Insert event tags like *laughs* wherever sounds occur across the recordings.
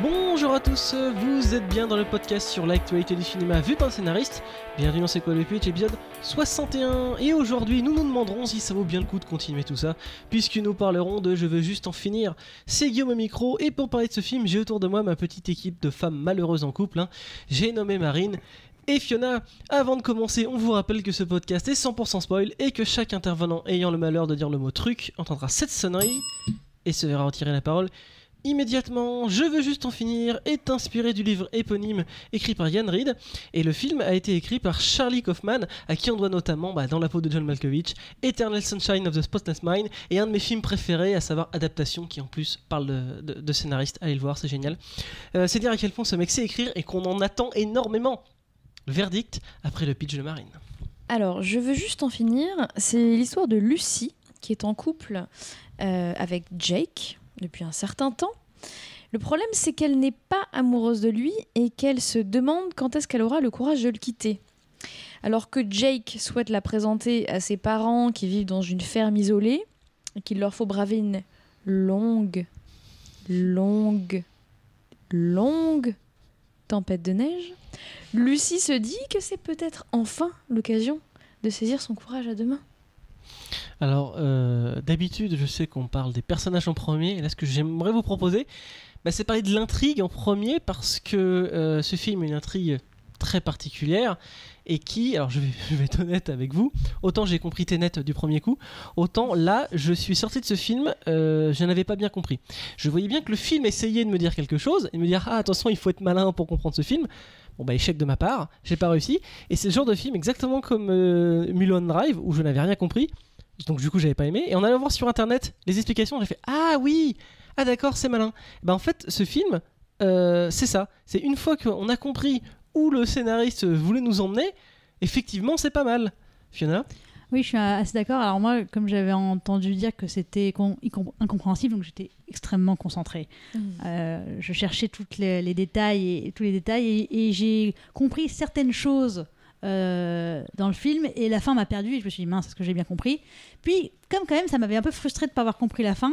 Bonjour à tous, vous êtes bien dans le podcast sur l'actualité du cinéma vu par le scénariste. Bienvenue dans C'est quoi le pitch, épisode 61. Et aujourd'hui, nous nous demanderons si ça vaut bien le coup de continuer tout ça, puisque nous parlerons de Je veux juste en finir. C'est Guillaume au micro, et pour parler de ce film, j'ai autour de moi ma petite équipe de femmes malheureuses en couple. hein. J'ai nommé Marine. Et Fiona, avant de commencer, on vous rappelle que ce podcast est 100% spoil et que chaque intervenant ayant le malheur de dire le mot truc entendra cette sonnerie et se verra retirer la parole immédiatement. Je veux juste en finir est inspiré du livre éponyme écrit par Ian Reid et le film a été écrit par Charlie Kaufman à qui on doit notamment bah, dans la peau de John Malkovich, Eternal Sunshine of the Spotless Mind et un de mes films préférés à savoir Adaptation qui en plus parle de, de, scénariste. Allez le voir, c'est génial. Euh, c'est dire à quel point ce mec sait écrire et qu'on en attend énormément. Verdict après le pitch de Marine. Alors, je veux juste en finir. C'est l'histoire de Lucie qui est en couple euh, avec Jake depuis un certain temps. Le problème, c'est qu'elle n'est pas amoureuse de lui et qu'elle se demande quand est-ce qu'elle aura le courage de le quitter. Alors que Jake souhaite la présenter à ses parents qui vivent dans une ferme isolée et qu'il leur faut braver une longue, longue, longue tempête de neige, Lucie se dit que c'est peut-être enfin l'occasion de saisir son courage à deux mains. Alors, euh, d'habitude, je sais qu'on parle des personnages en premier, et là, ce que j'aimerais vous proposer, bah, c'est parler de l'intrigue en premier, parce que euh, ce film a une intrigue très particulière, et qui, alors je vais, *laughs* être honnête avec vous, autant j'ai compris Tenet du premier coup, autant là, je suis sorti de ce film, euh, je n'avais pas bien compris. Je voyais bien que le film essayait de me dire quelque chose, et de me dire, ah, attention, il faut être malin pour comprendre ce film. Bon bah échec de ma part, j'ai pas réussi. Et c'est le genre de film exactement comme euh, Mulholland Drive où je n'avais rien compris. Donc du coup j'avais pas aimé. Et en allant voir sur internet les explications, j'ai fait ah oui, ah d'accord c'est malin. Bah en fait ce film euh, c'est ça. C'est une fois qu'on a compris où le scénariste voulait nous emmener, effectivement c'est pas mal. Fiona? Oui, je suis assez d'accord. Alors moi, comme j'avais entendu dire que c'était incompréhensible, donc j'étais extrêmement concentrée. Euh, je cherchais toutes les, les détails et tous les détails et, et j'ai compris certaines choses euh, dans le film et la fin m'a perdu et je me suis dit mince, est-ce que j'ai bien compris? Puis comme quand même ça m'avait un peu frustré de ne pas avoir compris la fin,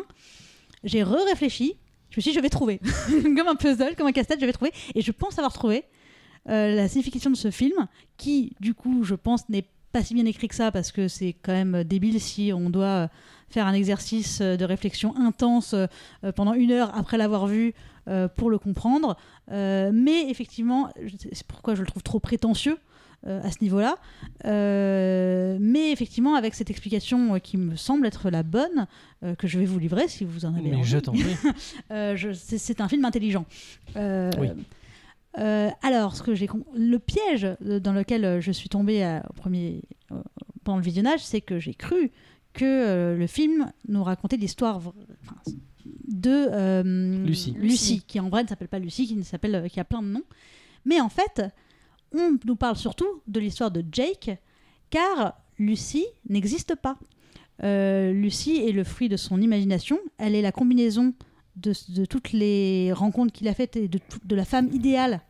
j'ai re-réfléchi. Je me suis dit je vais trouver *laughs* comme un puzzle, comme un casse-tête, je vais trouver et je pense avoir trouvé euh, la signification de ce film qui du coup je pense n'est pas si bien écrit que ça parce que c'est quand même débile si on doit euh, faire un exercice euh, de réflexion intense euh, euh, pendant une heure après l'avoir vu euh, pour le comprendre. Euh, mais effectivement, c'est pourquoi je le trouve trop prétentieux euh, à ce niveau-là. Euh, mais effectivement, avec cette explication euh, qui me semble être la bonne, euh, que je vais vous livrer si vous en avez Mais envie. je t'en prie. *laughs* Euh, c'est un film intelligent. Euh, Oui. Euh, alors, ce que j'ai le piège euh, dans lequel euh, je suis tombée au premier, euh, pendant le visionnage, c'est que j'ai cru que euh, le film nous racontait l'histoire de euh, Lucie. Lucie, qui en vrai ne s'appelle pas Lucie, qui ne s'appelle, euh, qui a plein de noms. Mais en fait, on nous parle surtout de l'histoire de Jake, car Lucie n'existe pas. Euh, Lucie est le fruit de son imagination. Elle est la combinaison de, de toutes les rencontres qu'il a faites et de la femme idéale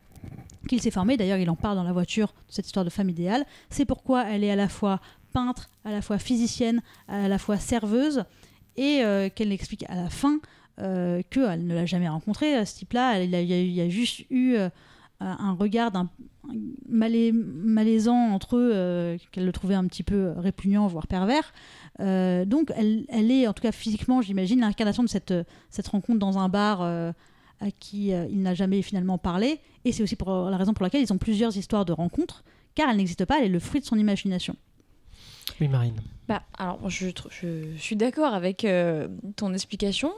qu'il s'est formée. D'ailleurs, il en parle dans la voiture de cette histoire de femme idéale. C'est pourquoi elle est à la fois peintre, à la fois physicienne, à la fois serveuse, et euh, qu'elle explique à la fin euh, qu'elle ne l'a jamais rencontré, ce type-là. Il, y a- juste eu euh, un regard malaisant entre eux, qu'elle le trouvait un petit peu répugnant, voire pervers. Donc, elle, est, en tout cas physiquement, j'imagine, l'incarnation de cette, rencontre dans un bar à qui euh, il n'a jamais finalement parlé. Et c'est aussi pour la raison pour laquelle ils ont plusieurs histoires de rencontres, car elle n'existe pas, elle est le fruit de son imagination. Oui Marine. Bah, alors, je, suis d'accord avec euh, ton explication.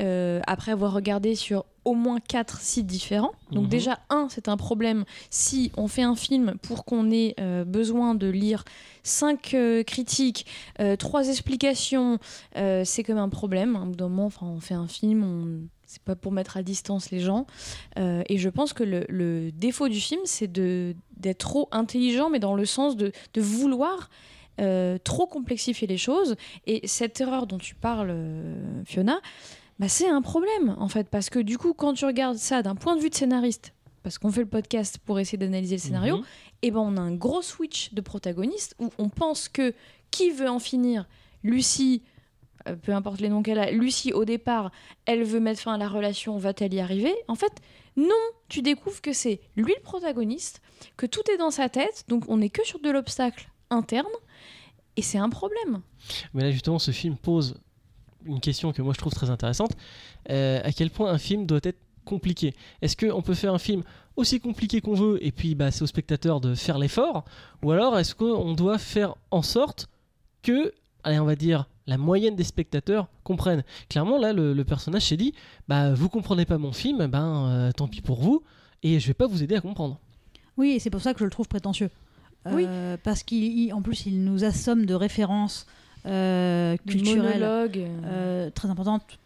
Euh, après avoir regardé sur au moins quatre sites différents. Donc Mhm. déjà, un, c'est un problème si on fait un film pour qu'on ait euh, besoin de lire cinq euh, critiques, euh, trois explications, euh, c'est comme un problème. À un bout d'un moment, enfin, on fait un film, on... c'est pas pour mettre à distance les gens. Euh, et je pense que le, le défaut du film, c'est d'être trop intelligent, mais dans le sens de, de vouloir euh, trop complexifier les choses. Et cette erreur dont tu parles, euh, Fiona, bah, c'est un problème, en fait, parce que du coup, quand tu regardes ça d'un point de vue de scénariste, parce qu'on fait le podcast pour essayer d'analyser le scénario, et ben on a un gros switch de protagonistes où on pense que qui veut en finir Lucie, euh, peu importe les noms qu'elle a, Lucie, au départ, elle veut mettre fin à la relation, va-t-elle y arriver? En fait, non, tu découvres que c'est lui le protagoniste, que tout est dans sa tête, donc on n'est que sur de l'obstacle interne, et c'est un problème. Mais là, justement, ce film pose une question que moi je trouve très intéressante. Euh, à quel point un film doit être compliqué? Est-ce qu'on peut faire un film aussi compliqué qu'on veut et puis bah, c'est au spectateur de faire l'effort? Ou alors est-ce qu'on doit faire en sorte que, allez, on va dire, la moyenne des spectateurs comprennent Clairement, là, le, le personnage s'est dit bah, Vous comprenez pas mon film, ben euh, tant pis pour vous, et je vais pas vous aider à comprendre. Oui, et c'est pour ça que je le trouve prétentieux. Oui. Euh, Parce qu'en plus, il nous assomme de références euh, culturelles très importantes.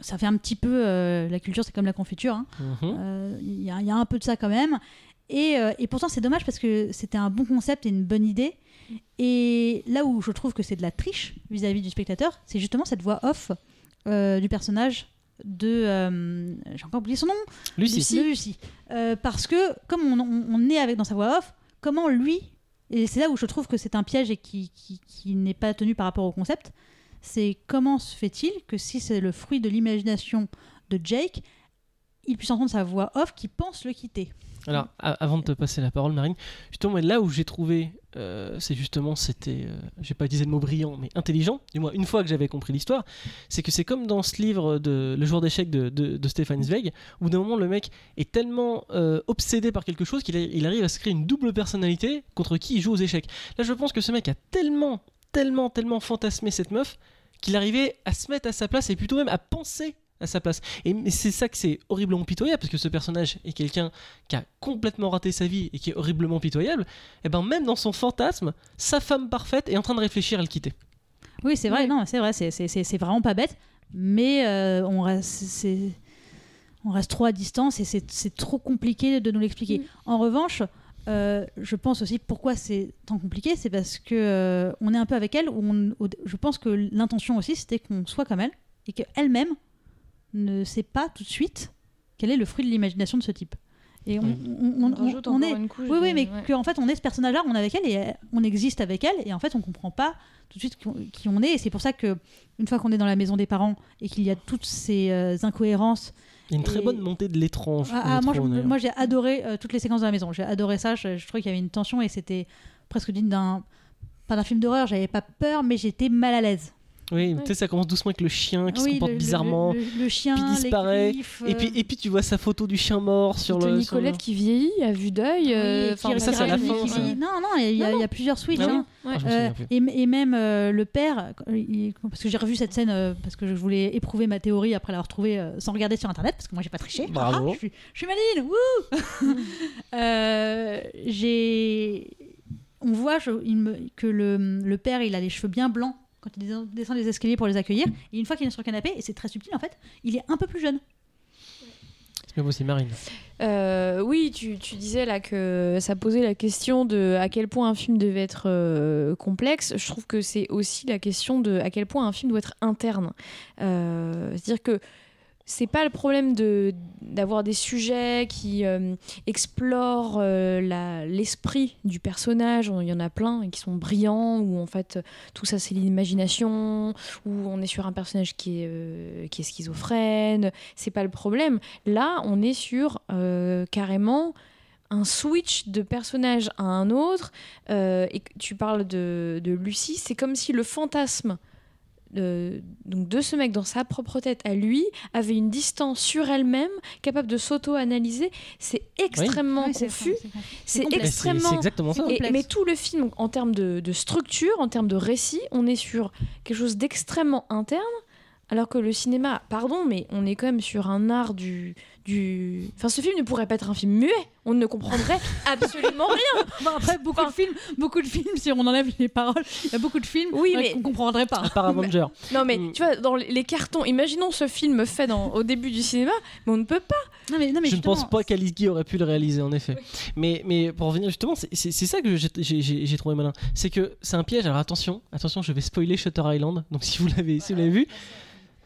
Ça fait un petit peu. euh, la culture, c'est comme la confiture. hein. Mhm. Euh, Il y, a- il y a un peu de ça quand même. Et, euh, et pourtant, c'est dommage parce que c'était un bon concept et une bonne idée. Et là où je trouve que c'est de la triche vis-à-vis du spectateur, c'est justement cette voix off euh, du personnage de. euh, J'ai encore oublié son nom Lucie. Euh, parce que, comme on, on- on est avec dans sa voix off, comment lui. Et c'est là où je trouve que c'est un piège et qui, qui, qui n'est pas tenu par rapport au concept. C'est comment se fait-il que si c'est le fruit de l'imagination de Jake, il puisse entendre sa voix off qui pense le quitter? Alors, avant de te passer la parole, Marine, justement, là où j'ai trouvé, euh, c'est justement, c'était, euh, j'ai pas utilisé le mot brillant, mais intelligent, du moins une fois que j'avais compris l'histoire, c'est que c'est comme dans ce livre de Le jour d'échecs de, Stéphane Zweig, où d'un moment le mec est tellement euh, obsédé par quelque chose qu'il arrive à se créer une double personnalité contre qui il joue aux échecs. Là, je pense que ce mec a tellement, tellement, tellement fantasmé cette meuf qu'il arrivait à se mettre à sa place et plutôt même à penser à sa place. Et c'est ça que c'est horriblement pitoyable, parce que ce personnage est quelqu'un qui a complètement raté sa vie et qui est horriblement pitoyable, et ben même dans son fantasme, sa femme parfaite est en train de réfléchir à le quitter. Oui, c'est vrai, Ouais. non, c'est vrai, c'est- vraiment pas bête, mais euh, on, reste, c'est- on reste trop à distance et c'est trop compliqué de nous l'expliquer. Mm. En revanche, euh, je pense aussi pourquoi c'est tant compliqué, c'est parce que euh, on est un peu avec elle, où on- je pense que l'intention aussi c'était qu'on soit comme elle et qu'elle-même ne sait pas tout de suite quel est le fruit de l'imagination de ce type. Et on, Oui. on- on- est, une couche oui, oui, mais ouais. qu'en fait, on est ce personnage-là, on est avec elle et euh, on existe avec elle, et en fait, on comprend pas tout de suite qui on, est. Et c'est pour ça que une fois qu'on est dans la maison des parents et qu'il y a toutes ces euh, incohérences, Il y a une très Et- bonne montée de l'étrange. Ah, ah, d'ailleurs. moi, j'ai adoré euh, toutes les séquences de la maison. J'ai adoré ça. Je, je trouvais qu'il y avait une tension et c'était presque digne d'un pas d'un film d'horreur. J'avais pas peur, mais j'étais mal à l'aise. Oui, Ouais. tu sais, ça commence doucement avec le chien qui se Oui, comporte le- le- bizarrement. Le, le chien, les disparaît, griffes, Et puis, euh, et puis tu vois sa photo du chien mort sur le. sur le- Colette qui vieillit à vue d'œil. euh, oui, qui- ça, c'est à la qui- fin, qui- ça. Non, non, il y a- il y, plusieurs switches. Ah oui hein. Ouais. Ah, Euh, et, et même euh, le père, il- parce que j'ai revu cette scène parce que je voulais éprouver ma théorie après l'avoir trouvée euh, sans regarder sur internet, parce que moi j'ai pas triché. Bravo. Ah, je, suis, je suis maline, wouh *laughs* J'ai. On voit je- il me- que le, le père il a les cheveux bien blancs quand il descend- les escaliers pour les accueillir. Et une fois qu'il est sur le canapé, et c'est très subtil en fait, il est un peu plus jeune. C'est bien aussi, Marine. Euh, oui, tu, tu disais là que ça posait la question de à quel point un film devait être euh, complexe. Je trouve que c'est aussi la question de à quel point un film doit être interne. Euh, C'est-à-dire que c'est pas le problème de d'avoir des sujets qui euh, explorent euh, l'esprit du personnage. Il y en a plein qui sont brillants où en fait tout ça c'est l'imagination, où on est sur un personnage qui est euh, qui est schizophrène. C'est pas le problème. Là, on est sur carrément un switch de personnage à un autre. et tu parles de, de Lucie, c'est comme si le fantasme de, donc de ce mec dans sa propre tête à lui avait une distance sur elle-même, capable de s'auto-analyser. C'est extrêmement Oui, c'est- confus. c'est- C'est complexe. Mais extrêmement exactement ça. Et- mais tout le film, en termes de, de structure, en termes de récit, on est sur quelque chose d'extrêmement interne, alors que le cinéma, pardon, mais on est quand même sur un art du, du... Enfin, ce film ne pourrait pas être un film muet. On ne comprendrait *laughs* absolument rien. Bon, après, beaucoup Enfin- de films, beaucoup de films, si on enlève les paroles, il y a beaucoup de films Oui, euh, mais- qu'on comprendrait pas. À part Avenger. *laughs* Non, mais Mm. tu vois, dans les cartons, imaginons ce film fait dans, au début du cinéma, mais on ne peut pas. Non, mais, non, mais je ne pense pas qu'Alice aurait pu le réaliser en effet. Mais, mais pour revenir justement, c'est- ça que j'ai trouvé malin. C'est que c'est un piège. Alors attention, attention, je vais spoiler Shutter Island. Donc si vous l'avez si vous l'avez vu,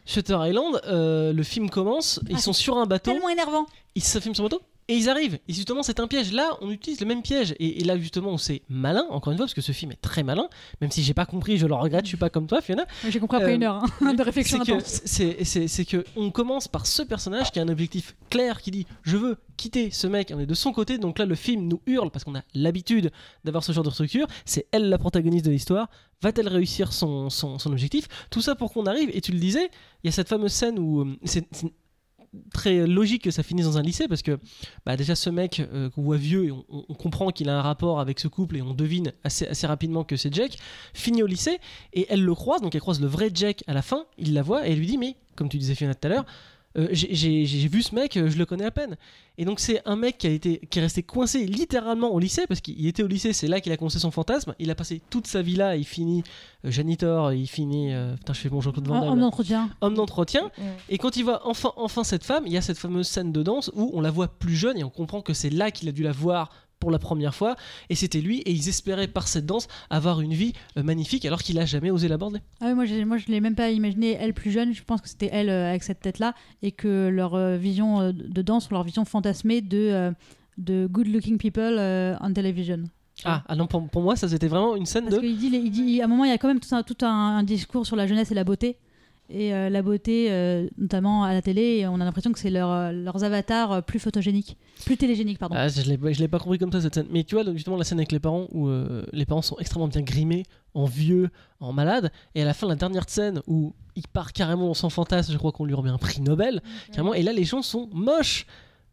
Shutter Island, euh, le film commence, ils Ah, sont sur un bateau, tellement énervant. ils se filment sur un bateau, Et ils arrivent. Et justement, c'est un piège. Là, on utilise le même piège. Et, et là, justement, c'est malin, encore une fois, parce que ce film est très malin. Même si j'ai pas compris, je le regrette, je suis pas comme toi, Fiona. J'ai compris après Euh, une heure hein, de réflexion intense. c'est, que on commence par ce personnage qui a un objectif clair, qui dit je veux quitter ce mec, on est de son côté. Donc là, le film nous hurle parce qu'on a l'habitude d'avoir ce genre de structure. C'est elle la protagoniste de l'histoire. Va-t-elle réussir son, son, son objectif? Tout ça pour qu'on arrive. Et tu le disais, il y a cette fameuse scène où euh, c'est très logique que ça finisse dans un lycée parce que bah, déjà ce mec euh, qu'on voit vieux et on, comprend qu'il a un rapport avec ce couple et on devine assez, assez rapidement que c'est Jack finit au lycée et elle le croise donc elle croise le vrai Jack à la fin il la voit et elle lui dit mais comme tu disais Fiona tout à l'heure euh, j'ai- vu ce mec, euh, je le connais à peine. Et donc c'est un mec qui a été, qui est resté coincé littéralement au lycée parce qu'il était au lycée, c'est là qu'il a commencé son fantasme. Il a passé toute sa vie là, il finit euh, janitor, il finit, euh, putain je fais bon Jean-Claude Van Damme, Homme d'entretien. homme d'entretien. Et quand il voit enfin, enfin cette femme, il y a cette fameuse scène de danse où on la voit plus jeune et on comprend que c'est là qu'il a dû la voir pour la première fois. Et c'était lui, et ils espéraient par cette danse avoir une vie euh, magnifique alors qu'il a jamais osé l'aborder. Ah oui, moi, moi je l'ai même pas imaginé elle plus jeune. Je pense que c'était elle euh, avec cette tête-là et que leur euh, vision de danse, leur vision fantasmée de, de good looking people on television. Ah, ah non, pour, pour moi, ça c'était vraiment une scène Parce de. qu'il dit, il dit, à un moment, il y a quand même tout un, tout un, un discours sur la jeunesse et la beauté. Et euh, la beauté, euh, notamment à la télé, et on a l'impression que c'est leur, euh, leurs avatars plus photogéniques, plus télégéniques, pardon. Ah, je l'ai pas- je l'ai pas compris comme ça cette scène. Mais tu vois, justement, la scène avec les parents où euh, les parents sont extrêmement bien grimés, en vieux, en malade. Et à la fin, la dernière scène où il part carrément son fantasme, je crois qu'on lui remet un prix Nobel. Carrément. Et là, les gens sont moches.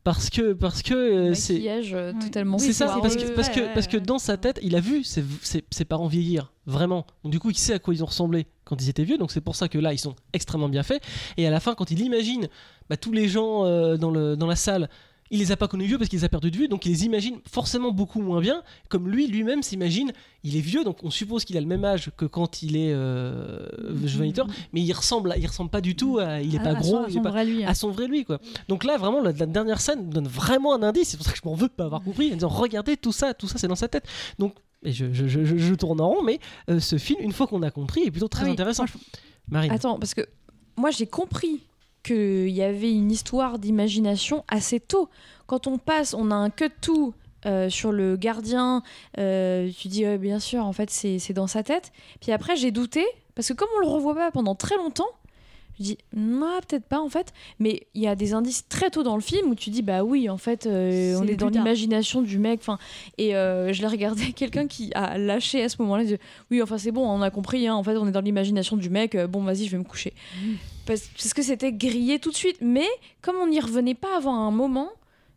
Parce que, parce que c'est. Euh, totalement Oui, C'est ça, parce que, parce, que, ouais, parce que dans sa tête, il a vu ses, ses- ses parents vieillir, vraiment. Donc, du coup, il sait à quoi ils ont ressemblé quand ils étaient vieux, donc c'est pour ça que là, ils sont extrêmement bien faits. Et à la fin, quand il imagine bah, tous les gens euh, dans, le, dans la salle, il les a pas connus vieux parce qu'il les a perdus de vue, donc il les imagine forcément beaucoup moins bien, comme lui, lui-même s'imagine, il est vieux, donc on suppose qu'il a le même âge que quand il est euh, janitor, mais il ressemble, il ressemble pas du tout, à, il est À- pas à gros, son- il est pas- vrai lui, hein. à son vrai lui quoi. Donc là vraiment la, la dernière scène donne vraiment un indice, c'est pour ça que je m'en veux de pas avoir compris en disant regardez tout ça, tout ça c'est dans sa tête. Donc et je, je, je, tourne en rond mais euh, ce film une fois qu'on a compris est plutôt très Ah oui, intéressant. franchement. Marine. Attends, parce que moi j'ai compris qu'il y avait une histoire d'imagination assez tôt. Quand on passe, on a un cut tout euh, sur le gardien, euh, tu dis ouais, bien sûr, en fait c'est c'est dans sa tête. Puis après j'ai douté, parce que comme on le revoit pas pendant très longtemps, je dis non, peut-être pas en fait. Mais il y a des indices très tôt dans le film où tu dis bah oui, en fait euh, on est dans l'imagination du mec. Enfin, et euh, je l'ai regardé, *laughs* quelqu'un qui a lâché à ce moment-là, il dit, oui, enfin c'est bon, on a compris, hein, en fait on est dans l'imagination du mec, euh, bon vas-y, je vais me coucher. Parce, parce que c'était grillé tout de suite, mais comme on n'y revenait pas avant un moment,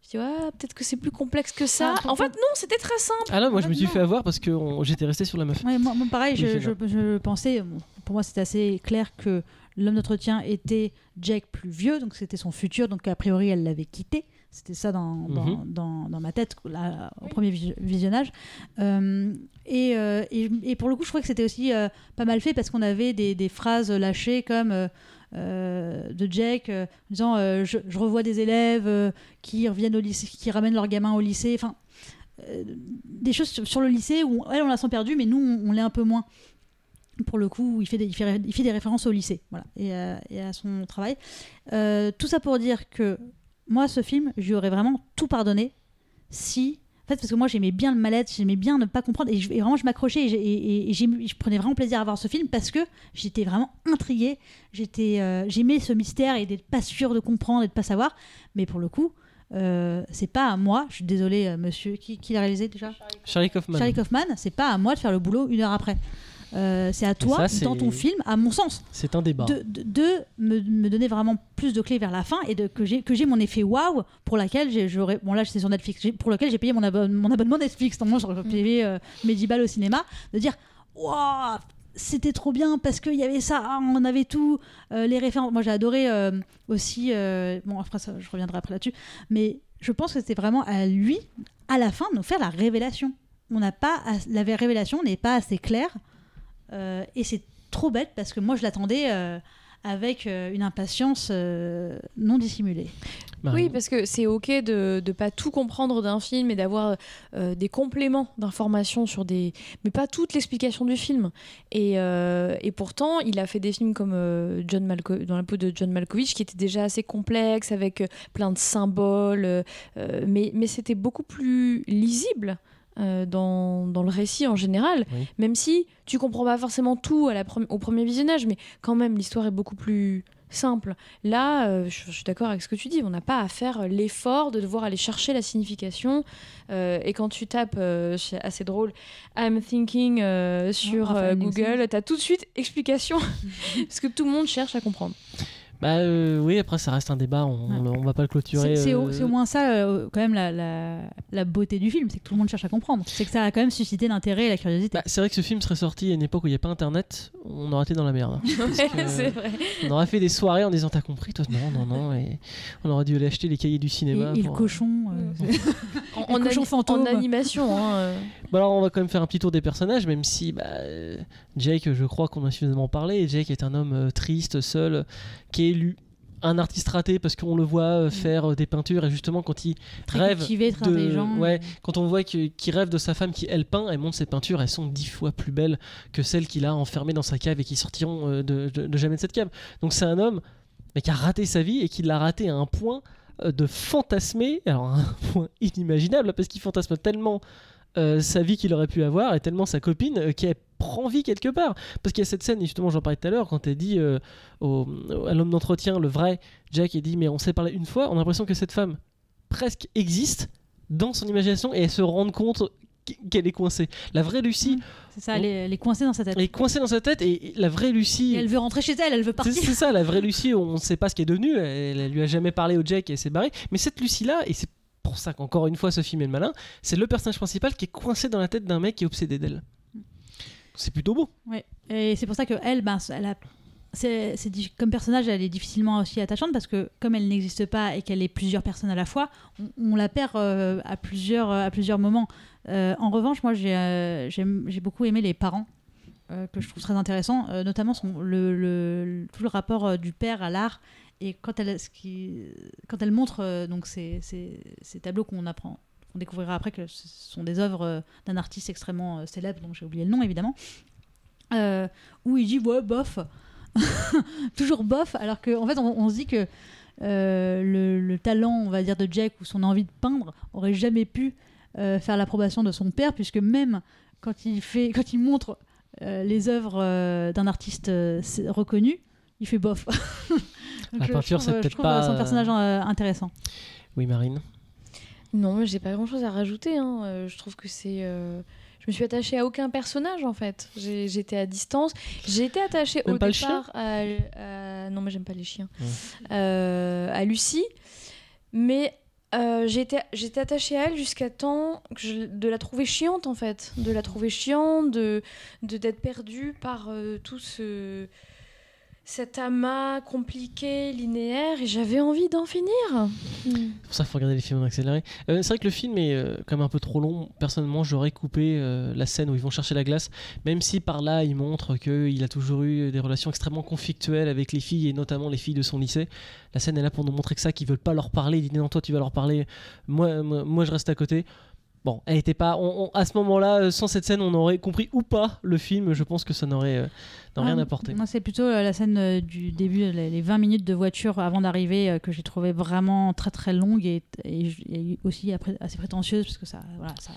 je dis, ouais, peut-être que c'est plus complexe que ça. Ah, en fait, non, c'était très simple. Ah là moi je me suis non. fait avoir parce que on- j'étais resté sur la meuf. Ouais, moi, moi, pareil, je, c'est je, je pensais, bon, pour moi c'était assez clair que l'homme d'entretien était Jack plus vieux, donc c'était son futur, donc a priori elle l'avait quitté. C'était ça dans, dans, Mhm. dans, dans ma tête là, au premier vis- visionnage. Euh, et, euh, et, et pour le coup, je crois que c'était aussi euh, pas mal fait parce qu'on avait des, des phrases lâchées comme euh, euh, de Jack euh, en disant euh, je, je revois des élèves euh, qui reviennent au lycée, qui ramènent leurs gamins au lycée. Enfin, euh, des choses sur, sur le lycée où elle on la sent perdue, mais nous on, on l'est un peu moins. Pour le coup, il fait des, il fait, il fait des références au lycée, voilà, et, à- et à son travail. Euh, tout ça pour dire que moi, ce film, je lui aurais vraiment tout pardonné si. En fait, parce que moi, j'aimais bien le mal-être, j'aimais bien ne pas comprendre, et, je- et vraiment, je m'accrochais, et, je prenais vraiment plaisir à voir ce film parce que j'étais vraiment intriguée, j'étais, euh, j'aimais ce mystère et d'être pas sûr de comprendre et de pas savoir. Mais pour le coup, euh, c'est pas à moi, je suis désolée, euh, monsieur, qui, qui l'a réalisé déjà? Charlie Kaufman. Charlie Kaufman, c'est pas à moi de faire le boulot une heure après. Euh, c'est à toi, ça, dans ton film, à mon sens, C'est un débat. de, de- de me, me donner vraiment plus de clés vers la fin et de, que j'ai mon effet waouh pour laquelle j'ai- j'aurais bon là c'est sur Netflix pour lequel j'ai payé mon, abonne- mon abonnement Netflix. Normalement j'aurais payé euh, mes 10 balles au cinéma. De dire waouh c'était trop bien parce qu'il y avait ça ah, on avait tout euh, les références. Moi j'ai adoré euh, aussi euh, bon après ça je reviendrai après là-dessus. Mais je pense que c'était vraiment à lui à la fin de nous faire la révélation. On n'a pas as- la révélation n'est pas assez claire euh, et c'est trop bête parce que moi je l'attendais euh, avec euh, une impatience euh, non dissimulée. Marie. Oui, parce que c'est ok de ne pas tout comprendre d'un film et d'avoir euh, des compléments d'informations sur des. mais pas toute l'explication du film. Et, euh, et pourtant, il a fait des films comme euh, John Malko dans la peau de John Malkovich qui étaient déjà assez complexes avec euh, plein de symboles, euh, euh, mais, mais c'était beaucoup plus lisible. Euh, dans, dans le récit en général, Oui. même si tu comprends pas forcément tout à la pre- au premier visionnage, mais quand même l'histoire est beaucoup plus simple. Là, euh, je, je suis d'accord avec ce que tu dis, on n'a pas à faire l'effort de devoir aller chercher la signification. Euh, et quand tu tapes, euh, c'est assez drôle, I'm thinking euh, sur enfin, euh, un Google, tu as tout de suite explication, *laughs* parce que tout le monde cherche à comprendre. Bah euh, oui, après ça reste un débat, on, Ouais. on va pas le clôturer. C'est c'est au, euh, au moins ça, euh, quand même, la, la, la beauté du film, c'est que tout le monde cherche à comprendre. C'est que ça a quand même suscité l'intérêt et la curiosité. bah, c'est vrai que ce film serait sorti à une époque où il n'y a pas internet, on aurait été dans la merde. *laughs* C'est vrai. on aurait fait des soirées en disant T'as compris Toi, non, non, non. Et on aurait dû aller acheter les cahiers du cinéma. et le pour- cochon. euh. *laughs* En, en cochon fantôme. en animation. hein, euh. Bah alors, on va quand même faire un petit tour des personnages, même si bah, Jake, je crois qu'on a suffisamment parlé. Jake est un homme triste, seul, qui est élu. Un artiste raté parce qu'on le voit euh, faire euh, des peintures et justement quand il très rêve cultivé, très de- ouais. quand on voit qu'il rêve de sa femme qui elle peint, elle montre ses peintures, elles sont dix fois plus belles que celles qu'il a enfermées dans sa cave et qui sortiront euh, de, de- de jamais de cette cave. Donc c'est un homme mais qui a raté sa vie et qui l'a raté à un point de fantasmer, alors un *laughs* point inimaginable parce qu'il fantasme tellement euh, sa vie qu'il aurait pu avoir et tellement sa copine euh, qu'elle prend vie quelque part. Parce qu'il y a cette scène, et justement j'en parlais tout à l'heure, quand elle dit euh, au- à l'homme d'entretien, le vrai Jack, il dit mais on s'est parlé une fois, on a l'impression que cette femme presque existe dans son imagination et elle se rend compte qu'elle est coincée. La vraie Lucie C'est ça, elle est, elle est coincée dans sa tête. elle est coincée dans sa tête et la vraie Lucie... Et elle veut rentrer chez elle, elle veut partir. c'est ça, la vraie Lucie, on ne sait pas ce qu'elle est devenue, elle, elle lui a jamais parlé au Jack et elle s'est barrée. Mais cette Lucie-là, et c'est pour ça qu'encore une fois ce film est malin, c'est le personnage principal qui est coincé dans la tête d'un mec qui est obsédé d'elle. C'est plutôt beau. Ouais. Et c'est pour ça que elle, ben, comme personnage, elle est difficilement aussi attachante parce que comme elle n'existe pas et qu'elle est plusieurs personnes à la fois, on, la perd euh, à plusieurs à plusieurs moments. Euh, en revanche, moi j'ai euh, j'ai beaucoup aimé les parents que je trouve très intéressants, euh, notamment son, le, tout le rapport du père à l'art et quand elle montre euh, donc ces, tableaux qu'on apprend on découvrira après que ce sont des œuvres euh, d'un artiste extrêmement euh, célèbre dont j'ai oublié le nom évidemment où il dit ouais bof. *laughs* Toujours bof alors qu'en en fait on, se dit que le, le talent on va dire de Jack ou son envie de peindre aurait jamais pu faire l'approbation de son père puisque même quand il montre les œuvres d'un artiste reconnu il fait bof *laughs* La je- peinture, c'est euh, peut-être trouve, pas, euh, son euh, personnage euh, intéressant Oui, Marine. Non, mais j'ai pas grand chose à rajouter. hein. Euh, je trouve que c'est. euh, Je me suis attachée à aucun personnage en fait. J'ai- J'étais à distance. J'ai été attachée Même au pas le départ à, à- Non, mais j'aime pas les chiens. Ouais. Euh, à Lucie. Mais euh, j'étais j'étais attachée à elle jusqu'à temps que je- de la trouver chiante en fait. De la trouver chiante, de de- d'être perdue par euh, tout ce. Cet amas compliqué, linéaire, et j'avais envie d'en finir. C'est pour ça qu'il faut regarder les films en accéléré. Euh, c'est vrai que le film est euh, quand même un peu trop long. Personnellement, j'aurais coupé euh, la scène où ils vont chercher la glace, même si par là, il montre qu'il a toujours eu des relations extrêmement conflictuelles avec les filles, et notamment les filles de son lycée. La scène est là pour nous montrer que ça, qu'ils veulent pas leur parler. Il dit non, toi, tu vas leur parler. Moi, moi, moi, je reste à côté. Bon, elle était pas. on- on- à ce moment-là, euh, sans cette scène, on aurait compris ou pas le film. Je pense que ça n'aurait euh, rien apporté. Moi, c'est plutôt euh, la scène euh, du début, les, les 20 minutes de voiture avant d'arriver, que j'ai trouvé vraiment très très longue et, et, et aussi après, assez prétentieuse, parce que ça, voilà, ça,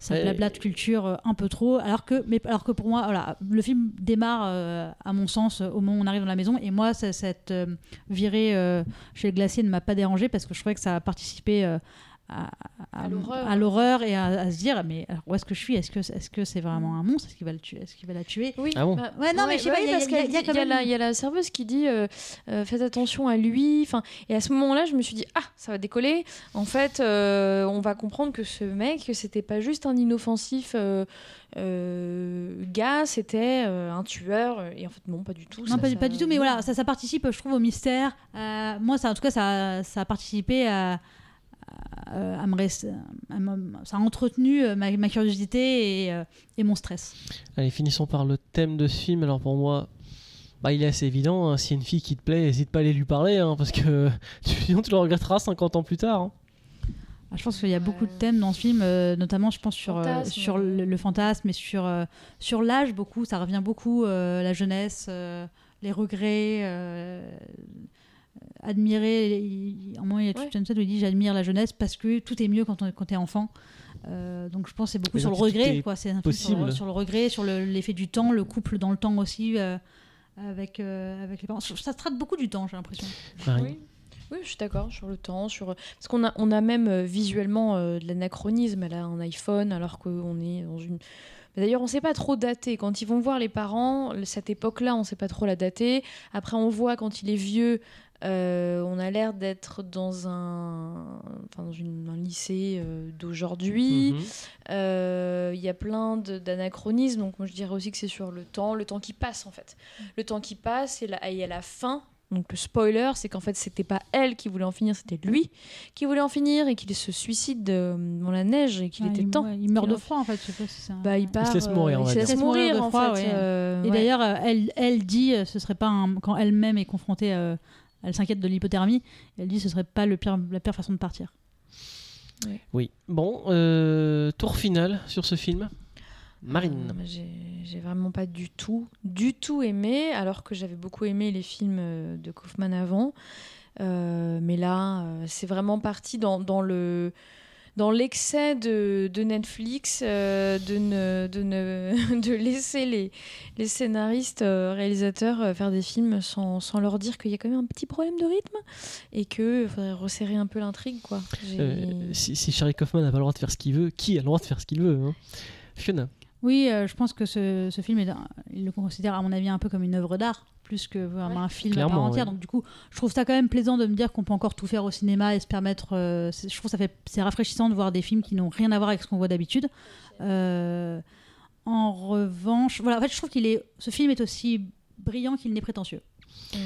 ça Ouais. blablate culture un peu trop. Alors que, mais, alors que pour moi, voilà, le film démarre, euh, à mon sens, au moment où on arrive dans la maison. Et moi, cette euh, virée euh, chez le glacier ne m'a pas dérangé parce que je trouvais que ça a participé. À, À l'horreur. et à, à se dire mais alors, où est-ce que je suis? Est-ce que est-ce que c'est vraiment un monstre? Est-ce qu'il va le tuer est-ce qu'il va la tuer? Oui. Ah bon? Bah, Ouais, non, mais je sais pas, il y y y même- la, il y a la serveuse qui dit euh, euh, faites attention à lui. Enfin, et à ce moment-là, je me suis dit ah, ça va décoller. En fait, euh, on va comprendre que ce mec, c'était pas juste un inoffensif euh, euh, gars, c'était euh, un tueur. Et en fait, non, pas du tout. Non, ça- pas, ça- pas du tout, mais voilà, ça, ça participe, je trouve, au mystère. Euh, moi, ça, en tout cas, ça, ça a participé à, à, à me rester- à me- ça a entretenu euh, ma, ma curiosité et, euh, et mon stress. Allez, finissons par le thème de ce film. Alors pour moi, bah, il est assez évident. hein, S'il y a une fille qui te plaît, n'hésite pas à aller lui parler, hein, parce que *laughs* sinon tu le regretteras 50 ans plus tard. hein. Ah, Je pense qu'il y a beaucoup de thèmes dans ce film, euh, notamment je pense sur, euh, le, le fantasme et sur, euh, sur l'âge beaucoup. Ça revient beaucoup, euh, la jeunesse, euh, les regrets, euh, admirer. Il, à un moment, il y a tout Ouais. un où il dit J'admire la jeunesse parce que tout est mieux quand, on, quand t'es enfant. Euh, donc je pense que c'est beaucoup sur le tout regret. quoi. C'est un film sur, sur le regret, sur le- l'effet du temps, le couple dans le temps aussi. euh, avec, euh, avec les parents. Ça traite beaucoup du temps, j'ai l'impression. Oui. Oui, je suis d'accord sur le temps, sur parce qu'on a on a même euh, visuellement euh, de l'anachronisme. Elle a un iPhone alors qu'on est dans une. D'ailleurs, on ne sait pas trop dater. Quand ils vont voir les parents, cette époque-là, on ne sait pas trop la dater. Après, on voit quand il est vieux, euh, on a l'air d'être dans un, enfin, dans une- un lycée euh, d'aujourd'hui. Mhm. Euh, Il y a plein de- d'anachronismes, donc moi je dirais aussi que c'est sur le temps, le temps qui passe en fait. Le temps qui passe et, la, et à la fin, donc le spoiler, c'est qu'en fait c'était pas elle qui voulait en finir, c'était lui qui voulait en finir et qu'il se suicide dans la neige et qu'il Ouais, était il, temps. ouais, il meurt de froid en fait. Je sais pas si c'est un- Bah, il part. se laisse mourir, on il va Il se laisse mourir de en froid, fait. ouais. euh, Et ouais. d'ailleurs, elle, elle dit, ce serait pas un- quand elle-même est confrontée, euh, elle s'inquiète de l'hypothermie. Elle dit, ce serait pas le pire, la pire façon de partir. Oui. Bon, euh, tour final sur ce film. Marine. Euh, j'ai- vraiment pas du tout, du tout aimé, alors que j'avais beaucoup aimé les films euh, de Kaufman avant. Euh, mais là, c'est vraiment parti dans, dans le dans l'excès de, Netflix euh, de, de, *laughs* de laisser les, les scénaristes, euh, réalisateurs euh, faire des films sans, sans leur dire qu'il y a quand même un petit problème de rythme et qu'il faudrait resserrer un peu l'intrigue. quoi. Euh, si, si Charlie Kaufman n'a pas le droit de faire ce qu'il veut, qui a le droit de faire ce qu'il veut hein? Fiona. Oui, euh, je pense que ce, ce film, est, un- il le considère à mon avis un peu comme une œuvre d'art, plus que vraiment Ouais. un film à part entière. ouais. Donc du coup, je trouve ça quand même plaisant de me dire qu'on peut encore tout faire au cinéma et se permettre. euh, c'est- je trouve ça fait, c'est rafraîchissant de voir des films qui n'ont rien à voir avec ce qu'on voit d'habitude. Euh, en revanche, voilà, en fait, je trouve qu'il est, ce film est aussi brillant qu'il n'est prétentieux. Mm.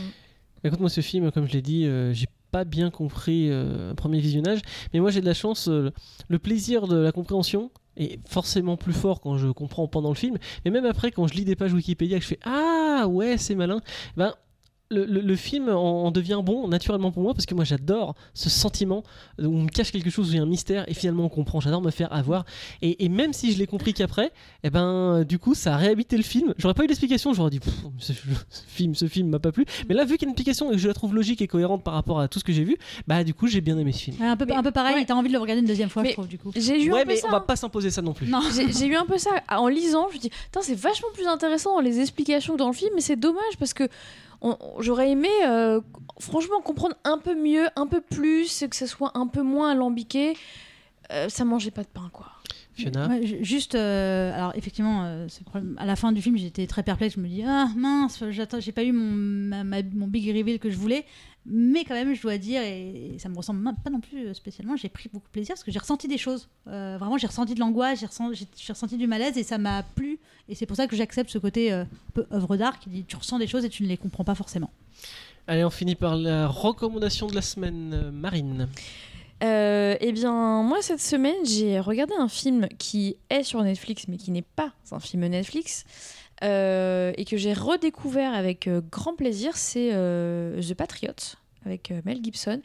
Écoute, moi, ce film, comme je l'ai dit, euh, j'ai pas bien compris euh, un premier visionnage, mais moi j'ai de la chance. euh, le plaisir de la compréhension est forcément plus fort quand je comprends pendant le film, mais même après, quand je lis des pages Wikipédia, que je fais Ah ouais, c'est malin, ben. Le, le- le film en, en devient bon naturellement pour moi parce que moi j'adore ce sentiment où on me cache quelque chose où il y a un mystère et finalement on comprend. J'adore me faire avoir et, et même si je l'ai compris qu'après, et ben du coup ça a réhabité le film. J'aurais pas eu d'explication, j'aurais dit ce, ce film, ce film m'a pas plu. Mais là vu qu'il y a une explication et que je la trouve logique et cohérente par rapport à tout ce que j'ai vu, bah du coup j'ai bien aimé ce film. Un peu, Mais- un peu pareil, ouais. t'as envie de le regarder une deuxième fois, Mais- je trouve du coup. J'ai eu ouais un peu mais ça. on va hein. pas s'imposer ça non plus. Non. J'ai eu un peu ça en lisant. Je me dis, c'est vachement plus intéressant dans les explications que dans le film, mais c'est dommage parce que j'aurais aimé, euh, franchement, comprendre un peu mieux, un peu plus, que ça soit un peu moins alambiqué. Euh, ça mangeait pas de pain, quoi. Fiona. Ouais, ju- juste, euh, alors effectivement, euh, à la fin du film, j'étais très perplexe. Je me dis, ah mince, j'ai pas eu mon, ma- ma- mon big reveal que je voulais. Mais quand même, je dois dire, et, et ça me ressemble pas non plus euh, spécialement, j'ai pris beaucoup de plaisir parce que j'ai ressenti des choses. Euh, vraiment, j'ai ressenti de l'angoisse, j'ai ressenti, du malaise et ça m'a plu. Et c'est pour ça que j'accepte ce côté un peu œuvre d'art qui dit, tu ressens des choses et tu ne les comprends pas forcément. Allez on finit par la recommandation de la semaine, Marine. Euh, eh bien, moi, cette semaine, j'ai regardé un film qui est sur Netflix, mais qui n'est pas un film Netflix, euh, et que j'ai redécouvert avec euh, grand plaisir. C'est euh, The Patriot, avec Mel Gibson.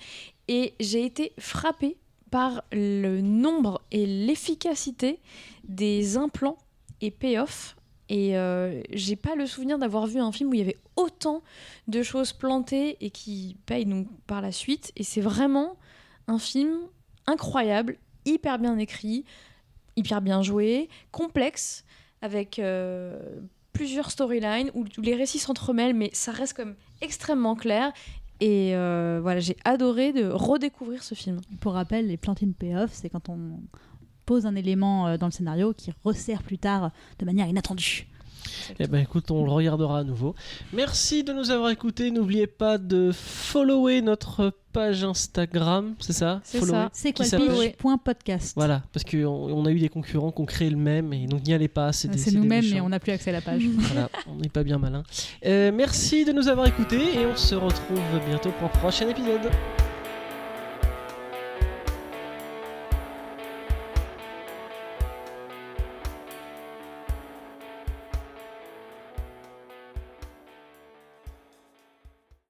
Et j'ai été frappée par le nombre et l'efficacité des implants et payoff. Et euh, j'ai pas le souvenir d'avoir vu un film où il y avait autant de choses plantées et qui payent donc par la suite. Et c'est vraiment un film incroyable, hyper bien écrit, hyper bien joué, complexe, avec euh, plusieurs storylines où, les récits s'entremêlent, mais ça reste comme extrêmement clair. Et euh, voilà, j'ai adoré de redécouvrir ce film. Pour rappel, les plantines payoff, c'est quand on pose un élément euh, dans le scénario qui resserre plus tard de manière inattendue. Eh ben écoute, on le regardera à nouveau. Merci de nous avoir écoutés. N'oubliez pas de follower notre page Instagram, c'est ça C'est ça. C'est quoi Voilà, parce qu'on on a eu des concurrents qui ont créé le même et donc n'y allez pas. C'est des nous-mêmes, mais on n'a plus accès à la page. *laughs* Voilà, on n'est pas bien malin. Euh, merci de nous avoir écoutés et on se retrouve bientôt pour un prochain épisode.